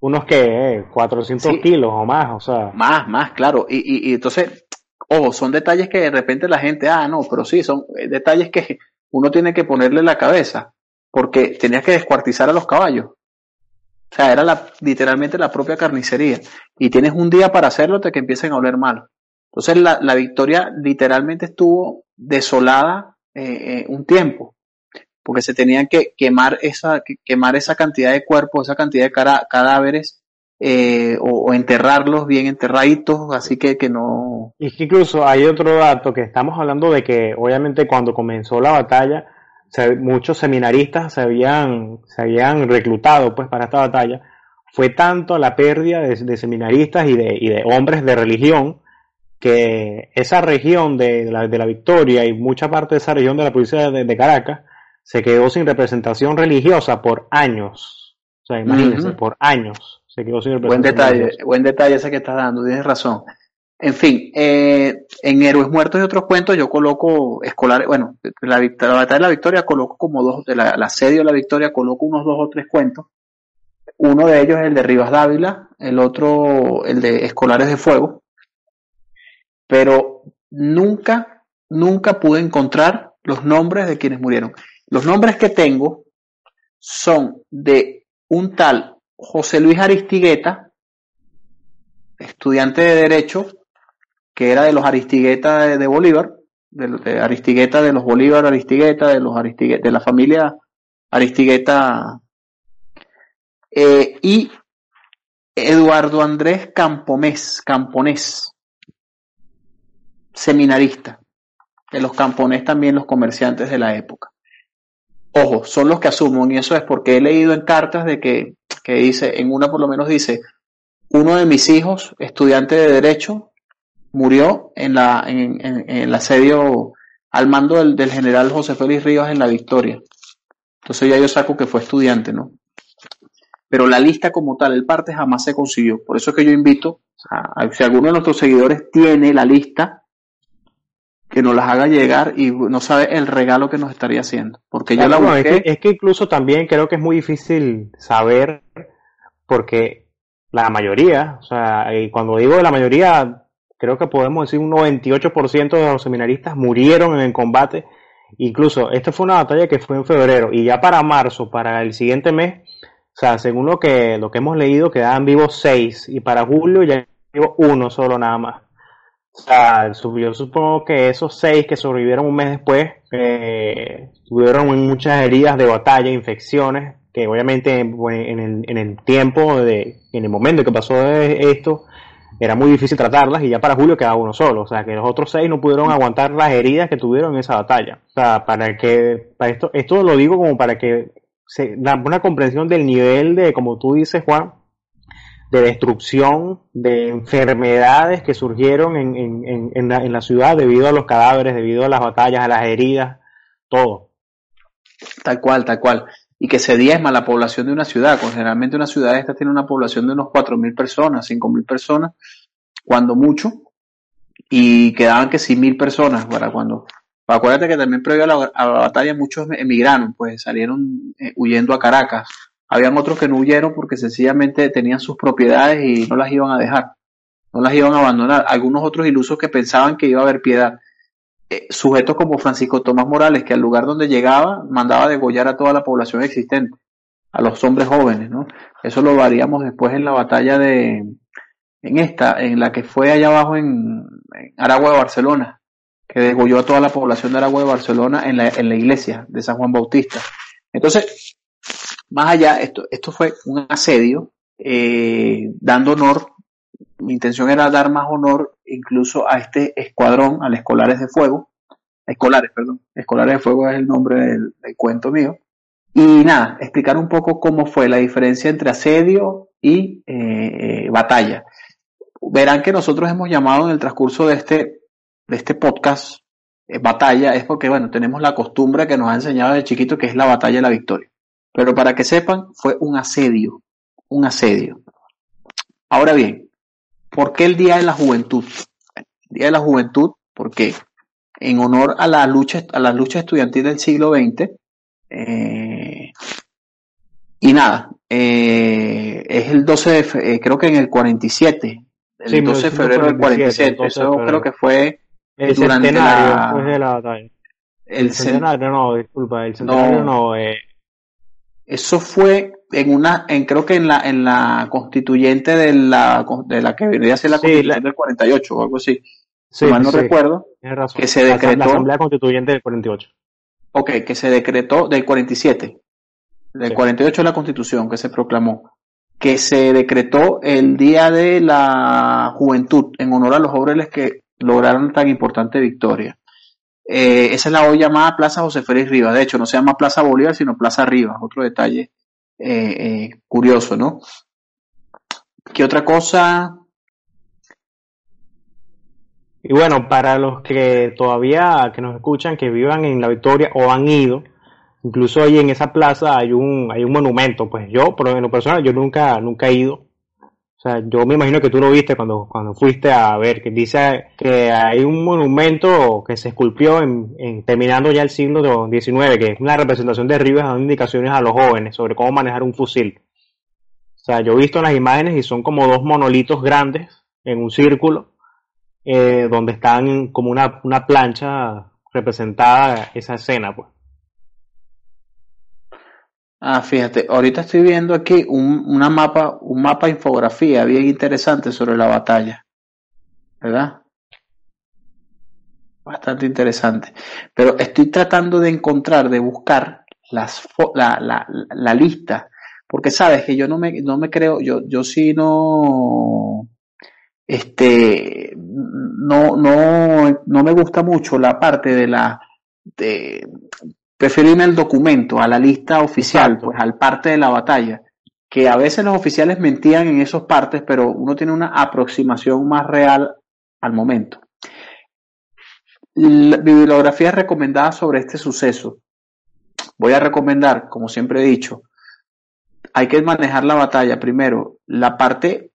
C: unos que 400 kilos o más, o sea.
B: Más, más, claro. Y, y, entonces, ojo, son detalles que de repente la gente, ah, no, pero sí, son eh, detalles que uno tiene que ponerle la cabeza, porque tenías que descuartizar a los caballos. O sea, era la, literalmente la propia carnicería. Y tienes un día para hacerlo hasta que empiecen a oler mal. Entonces la, la victoria literalmente estuvo desolada eh, eh, un tiempo, porque se tenían que quemar esa, quemar esa cantidad de cuerpos, esa cantidad de cadáveres, eh, o, enterrarlos bien enterraditos, así que, que no...
C: Y que incluso hay otro dato que estamos hablando de que obviamente cuando comenzó la batalla, muchos seminaristas se habían, se habían reclutado pues para esta batalla, fue tanto la pérdida de, de seminaristas y de, y de hombres de religión que esa región de la, de la Victoria y mucha parte de esa región de la provincia de, Caracas se quedó sin representación religiosa por años. O sea, imagínense, por años se quedó sin
B: representación. Buen detalle, buen detalle ese que estás dando, tienes razón. En fin, eh, en Héroes Muertos y otros cuentos yo coloco escolares, bueno, la, la batalla de la Victoria coloco como dos, de la, la asedio de la Victoria coloco unos dos o tres cuentos. Uno de ellos es el de Rivas Dávila, el otro el de Escolares de Fuego, pero nunca, nunca pude encontrar los nombres de quienes murieron. Los nombres que tengo son de un tal José Luis Aristigueta, estudiante de Derecho, que era de los Aristigueta de, Bolívar, de, Aristigueta de los Bolívar Aristigueta, de los Aristigueta, de la familia Aristigueta, eh, y Eduardo Andrés Campomés, Camponés, seminarista, de los campones también los comerciantes de la época. Ojo, son los que asumo, y eso es porque he leído en cartas de que, que dice, en una por lo menos dice, uno de mis hijos, estudiante de Derecho, murió en, la, en, el asedio al mando del, general José Félix Rivas en la Victoria. Entonces ya yo saco que fue estudiante, ¿no? Pero la lista como tal, el parte jamás se consiguió. Por eso es que yo invito, a, si alguno de nuestros seguidores tiene la lista, que nos las haga llegar y no sabe el regalo que nos estaría haciendo. Porque yo la
C: busqué. es, que, incluso también creo que es muy difícil saber, porque la mayoría, o sea, y cuando digo de la mayoría, creo que podemos decir un 98% de los seminaristas murieron en el combate. Incluso, esta fue una batalla que fue en febrero y ya para marzo, para el siguiente mes, o sea, según lo que, lo que hemos leído, quedaban vivos seis y para julio ya vivo uno solo nada más. O sea, yo supongo que esos seis que sobrevivieron un mes después eh, tuvieron muchas heridas de batalla, infecciones, que obviamente en, el, en el tiempo, de, en el momento que pasó esto, era muy difícil tratarlas y ya para julio quedaba uno solo. O sea, que los otros seis no pudieron aguantar las heridas que tuvieron en esa batalla. O sea, para que, para esto, esto lo digo como para que se da una comprensión del nivel de, como tú dices, Juan, de destrucción, de enfermedades que surgieron en, en, en, la, en, la, ciudad debido a los cadáveres, debido a las batallas, a las heridas, todo.
B: Tal cual, tal cual. Y que se diezma la población de una ciudad. Generalmente una ciudad esta tiene una población de unos 4.000 personas, 5.000 personas, cuando mucho. Y quedaban que sí mil personas para cuando... Acuérdate que también previo a la, a la batalla muchos emigraron, pues salieron eh, huyendo a Caracas habían otros que no huyeron porque sencillamente tenían sus propiedades y no las iban a dejar, no las iban a abandonar. Algunos otros ilusos que pensaban que iba a haber piedad. Eh, sujetos como Francisco Tomás Morales, que al lugar donde llegaba mandaba degollar a toda la población existente, a los hombres jóvenes, ¿no? Eso lo varíamos después en la batalla de, en esta, en la que fue allá abajo en, Aragua de Barcelona, que degolló a toda la población de Aragua de Barcelona en la, en la iglesia de San Juan Bautista. Entonces, más allá, esto, esto fue un asedio, eh, dando honor, mi intención era dar más honor incluso a este escuadrón, al Escolares de Fuego, Escolares, perdón, Escolares de Fuego es el nombre del, cuento mío, y nada, explicar un poco cómo fue la diferencia entre asedio y eh, batalla. Verán que nosotros hemos llamado en el transcurso de este, de este podcast eh, batalla, es porque, bueno, tenemos la costumbre que nos ha enseñado de chiquito que es la batalla de la victoria. Pero para que sepan, fue un asedio. un asedio. Ahora bien, ¿por qué el Día de la Juventud? El Día de la Juventud, porque en honor a la lucha, a la lucha estudiantil del siglo XX, eh, y nada, eh, es el 12 de, eh, creo que en el 47, el 12 de febrero del 47, eso creo que fue
C: el
B: durante
C: centenario
B: la-
C: después de la batalla.
B: el
C: El centenario, no, disculpa, el centenario
B: No.
C: no, eh,
B: Eso fue en una, en creo que en la, en la constituyente de la, de la que vendría a ser la
C: Sí,
B: constitución
C: la-
B: del 48 o algo así.
C: sí,
B: si mal no
C: sí,
B: recuerdo.
C: razón.
B: que se decretó-
C: La, Asamblea Constituyente del 48.
B: Ok, que se decretó del 47. Del
C: Sí.
B: 48 la constitución que se proclamó. Que se decretó el Día de la Juventud en honor a los jóvenes que lograron tan importante victoria. Eh, esa es la hoy llamada Plaza José Félix Rivas. De hecho, no se llama Plaza Bolívar, sino Plaza Rivas. Otro detalle eh, eh, curioso, ¿no? ¿Qué otra cosa?
C: Y bueno, para los que todavía que nos escuchan, que vivan en La Victoria o han ido, incluso ahí en esa plaza hay un, hay un monumento. Pues yo, por lo personal, yo nunca, nunca he ido. O sea, yo me imagino que tú lo viste cuando, cuando fuiste a ver, que dice que hay un monumento que se esculpió en, terminando ya el siglo XIX, que es una representación de Rivas dando indicaciones a los jóvenes sobre cómo manejar un fusil. O sea, yo he visto las imágenes y son como dos monolitos grandes en un círculo, eh, donde están como una, una plancha representada esa escena, pues.
B: Ah, fíjate, ahorita estoy viendo aquí un, una mapa, un mapa infografía bien interesante sobre la batalla. ¿Verdad? Bastante interesante. Pero estoy tratando de encontrar, de buscar las, la, la, la lista. Porque sabes que yo no me, no me creo, yo, yo sí no, este, no, no, no me gusta mucho la parte de la, de, prefiero irme al documento, a la lista oficial,
C: Exacto.
B: pues al parte de la batalla, que a veces los oficiales mentían en esos partes, pero uno tiene una aproximación más real al momento. La bibliografía recomendada sobre este suceso. Voy a recomendar, como siempre he dicho, hay que manejar la batalla primero, la parte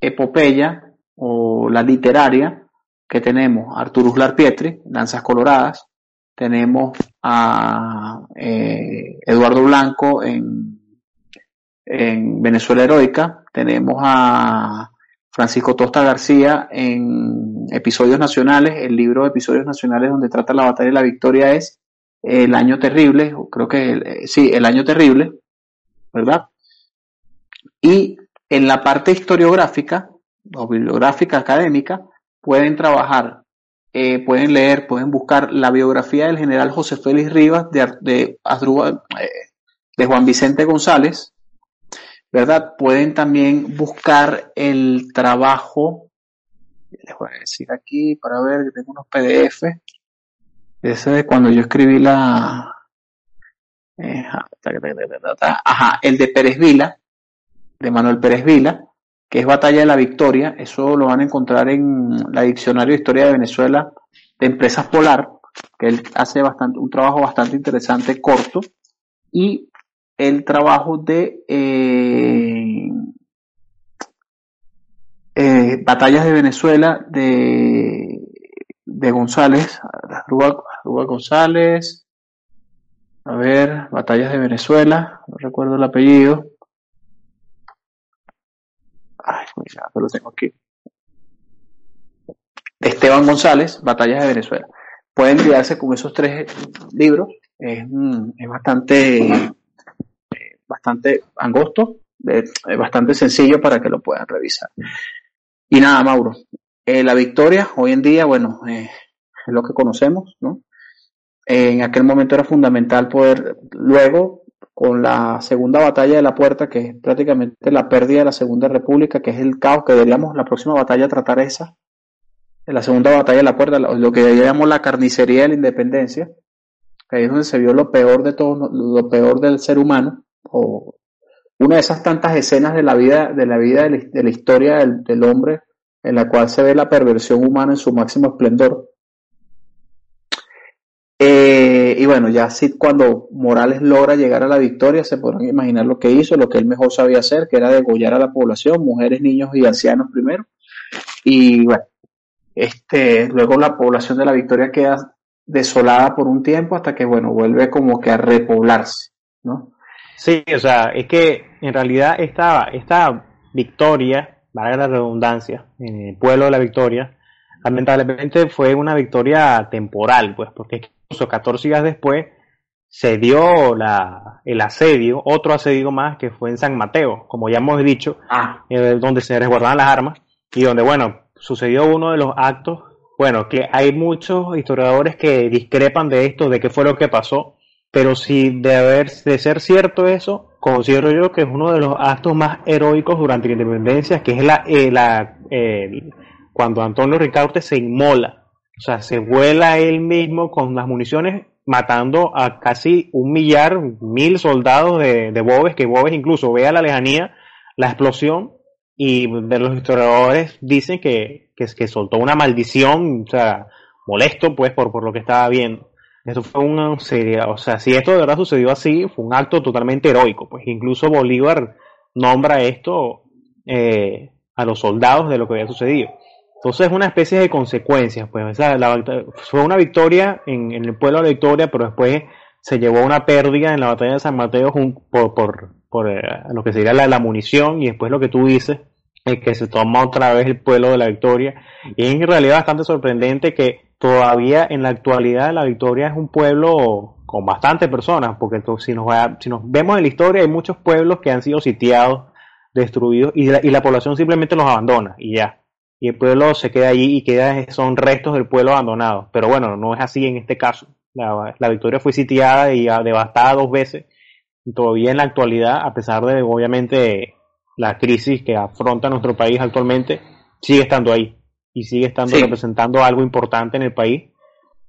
B: epopeya o la literaria que tenemos Arturo Uslar Pietri, Lanzas Coloradas, tenemos a eh, Eduardo Blanco en, en Venezuela Heroica, tenemos a Francisco Tosta García en Episodios Nacionales, el libro de Episodios Nacionales donde trata la batalla de la victoria es El Año Terrible, creo que el- eh, sí, El Año Terrible, ¿verdad? Y en la parte historiográfica o bibliográfica académica pueden trabajar eh, pueden leer, pueden buscar la biografía del general José Félix Rivas de, de, eh, de Juan Vicente González, ¿verdad? Pueden también buscar el trabajo, les voy a decir aquí para ver que tengo unos PDF, ese de cuando yo escribí la, eh, ajá, el de Pérez Vila, de Manuel Pérez Vila, que es Batalla de la Victoria, eso lo van a encontrar en la Diccionario de Historia de Venezuela de Empresas Polar, que él hace bastante, un trabajo bastante interesante, corto, y el trabajo de eh, eh, Batallas de Venezuela de, de González, Rúa, González, a ver, Batallas de Venezuela, no recuerdo el apellido, Ya lo tengo aquí. Esteban González, Batallas de Venezuela. Pueden quedarse con esos tres libros. Es, mm, bastante, eh, bastante angosto, eh, es bastante sencillo para que lo puedan revisar. Y nada, Mauro. Eh, la victoria, hoy en día, bueno, es lo que conocemos, ¿no? en aquel momento era fundamental poder, luego, con la segunda batalla de la puerta, que es prácticamente la pérdida de la Segunda República, que es el caos que deberíamos la próxima batalla tratar esa, en la segunda batalla de la puerta, lo que deberíamos la carnicería de la independencia, que ahí es donde se vio lo peor de todo, lo peor del ser humano, o una de esas tantas escenas de la vida, de la vida de la, historia del, del hombre, en la cual se ve la perversión humana en su máximo esplendor. Eh, y bueno, ya sí, cuando Morales logra llegar a la victoria, se podrán imaginar lo que hizo, lo que él mejor sabía hacer, que era degollar a la población, mujeres, niños y ancianos primero. Y bueno, este, luego la población de la victoria queda desolada por un tiempo hasta que, bueno, vuelve como que a repoblarse, ¿no?
C: Sí, o sea, es que en realidad esta, esta victoria, valga la redundancia, en el pueblo de la victoria, lamentablemente fue una victoria temporal, pues, porque incluso 14 días después se dio la, el asedio, otro asedio más que fue en San Mateo, como ya hemos dicho, ah. eh, donde se resguardaban las armas y donde, bueno, sucedió uno de los actos, bueno, que hay muchos historiadores que discrepan de esto, de qué fue lo que pasó, pero si de haber de ser cierto eso, considero yo que es uno de los actos más heroicos durante la independencia, que es la, eh, la cuando Antonio Ricaurte se inmola, o sea, se vuela él mismo con las municiones matando a casi un millar, mil soldados de, de que Bobes incluso ve a la lejanía la explosión y de los historiadores dicen que, que, soltó una maldición, o sea, molesto pues por, por lo que estaba viendo. Esto fue una serie, o sea, si esto de verdad sucedió así, fue un acto totalmente heroico, pues incluso Bolívar nombra esto eh, a los soldados de lo que había sucedido. Entonces es una especie de consecuencias, pues fue una victoria en, el pueblo de la victoria, pero después se llevó una pérdida en la batalla de San Mateo por, por, por eh, lo que sería la, la, munición y después lo que tú dices, es que se toma otra vez el pueblo de la victoria. Y es en realidad bastante sorprendente que todavía en la actualidad la victoria es un pueblo con bastantes personas, porque si, nos si nos vemos en la historia hay muchos pueblos que han sido sitiados, destruidos y la, y la población simplemente los abandona y ya y el pueblo se queda allí y queda, son restos del pueblo abandonado. Pero bueno, no es así en este caso. La, victoria fue sitiada y devastada dos veces. Y todavía en la actualidad, a pesar de obviamente la crisis que afronta nuestro país actualmente, sigue estando ahí y sigue estando representando algo importante en el país.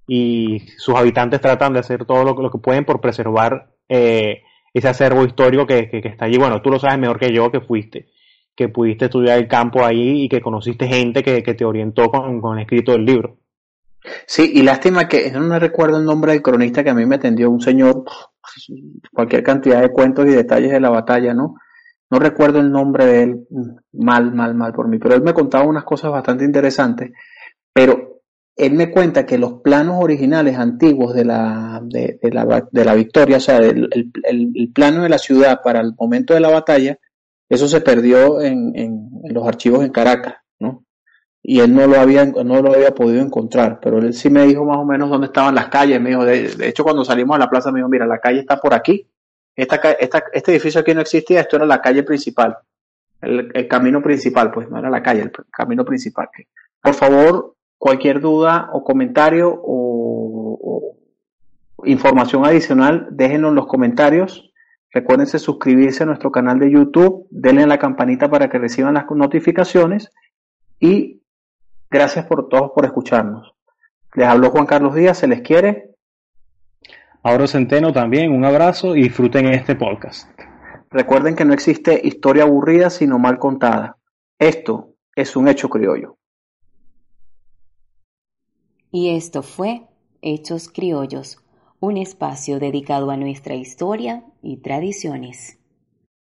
C: Y sus habitantes tratan de hacer todo lo, que pueden por preservar eh, ese acervo histórico que, que está allí. Bueno, tú lo sabes mejor que yo que fuiste que pudiste estudiar el campo ahí y que conociste gente que, te orientó con, el escrito del libro.
B: Sí, y lástima que no me recuerdo el nombre del cronista que a mí me atendió un señor, cualquier cantidad de cuentos y detalles de la batalla, ¿no? No recuerdo el nombre de él, mal, mal, mal por mí, pero él me contaba unas cosas bastante interesantes, pero él me cuenta que los planos originales antiguos de la, de, la, de la victoria, o sea, el, el, plano de la ciudad para el momento de la batalla, eso se perdió en, en, los archivos en Caracas, ¿no? Y él no lo había, no lo había podido encontrar, pero él sí me dijo más o menos dónde estaban las calles, me dijo, de, hecho cuando salimos a la plaza me dijo, mira, la calle está por aquí, esta, esta, este edificio aquí no existía, esto era la calle principal, el, camino principal, pues no era la calle, el camino principal. Por favor, cualquier duda o comentario o información adicional, déjenlo en los comentarios Recuérdense suscribirse a nuestro canal de YouTube, denle a la campanita para que reciban las notificaciones y gracias por todos por escucharnos. Les habló Juan Carlos Díaz, se les quiere.
C: Ahora Centeno también, un abrazo y disfruten este podcast.
B: Recuerden que no existe historia aburrida sino mal contada. Esto es un hecho criollo.
A: Y esto fue Hechos Criollos un espacio dedicado a nuestra historia y tradiciones.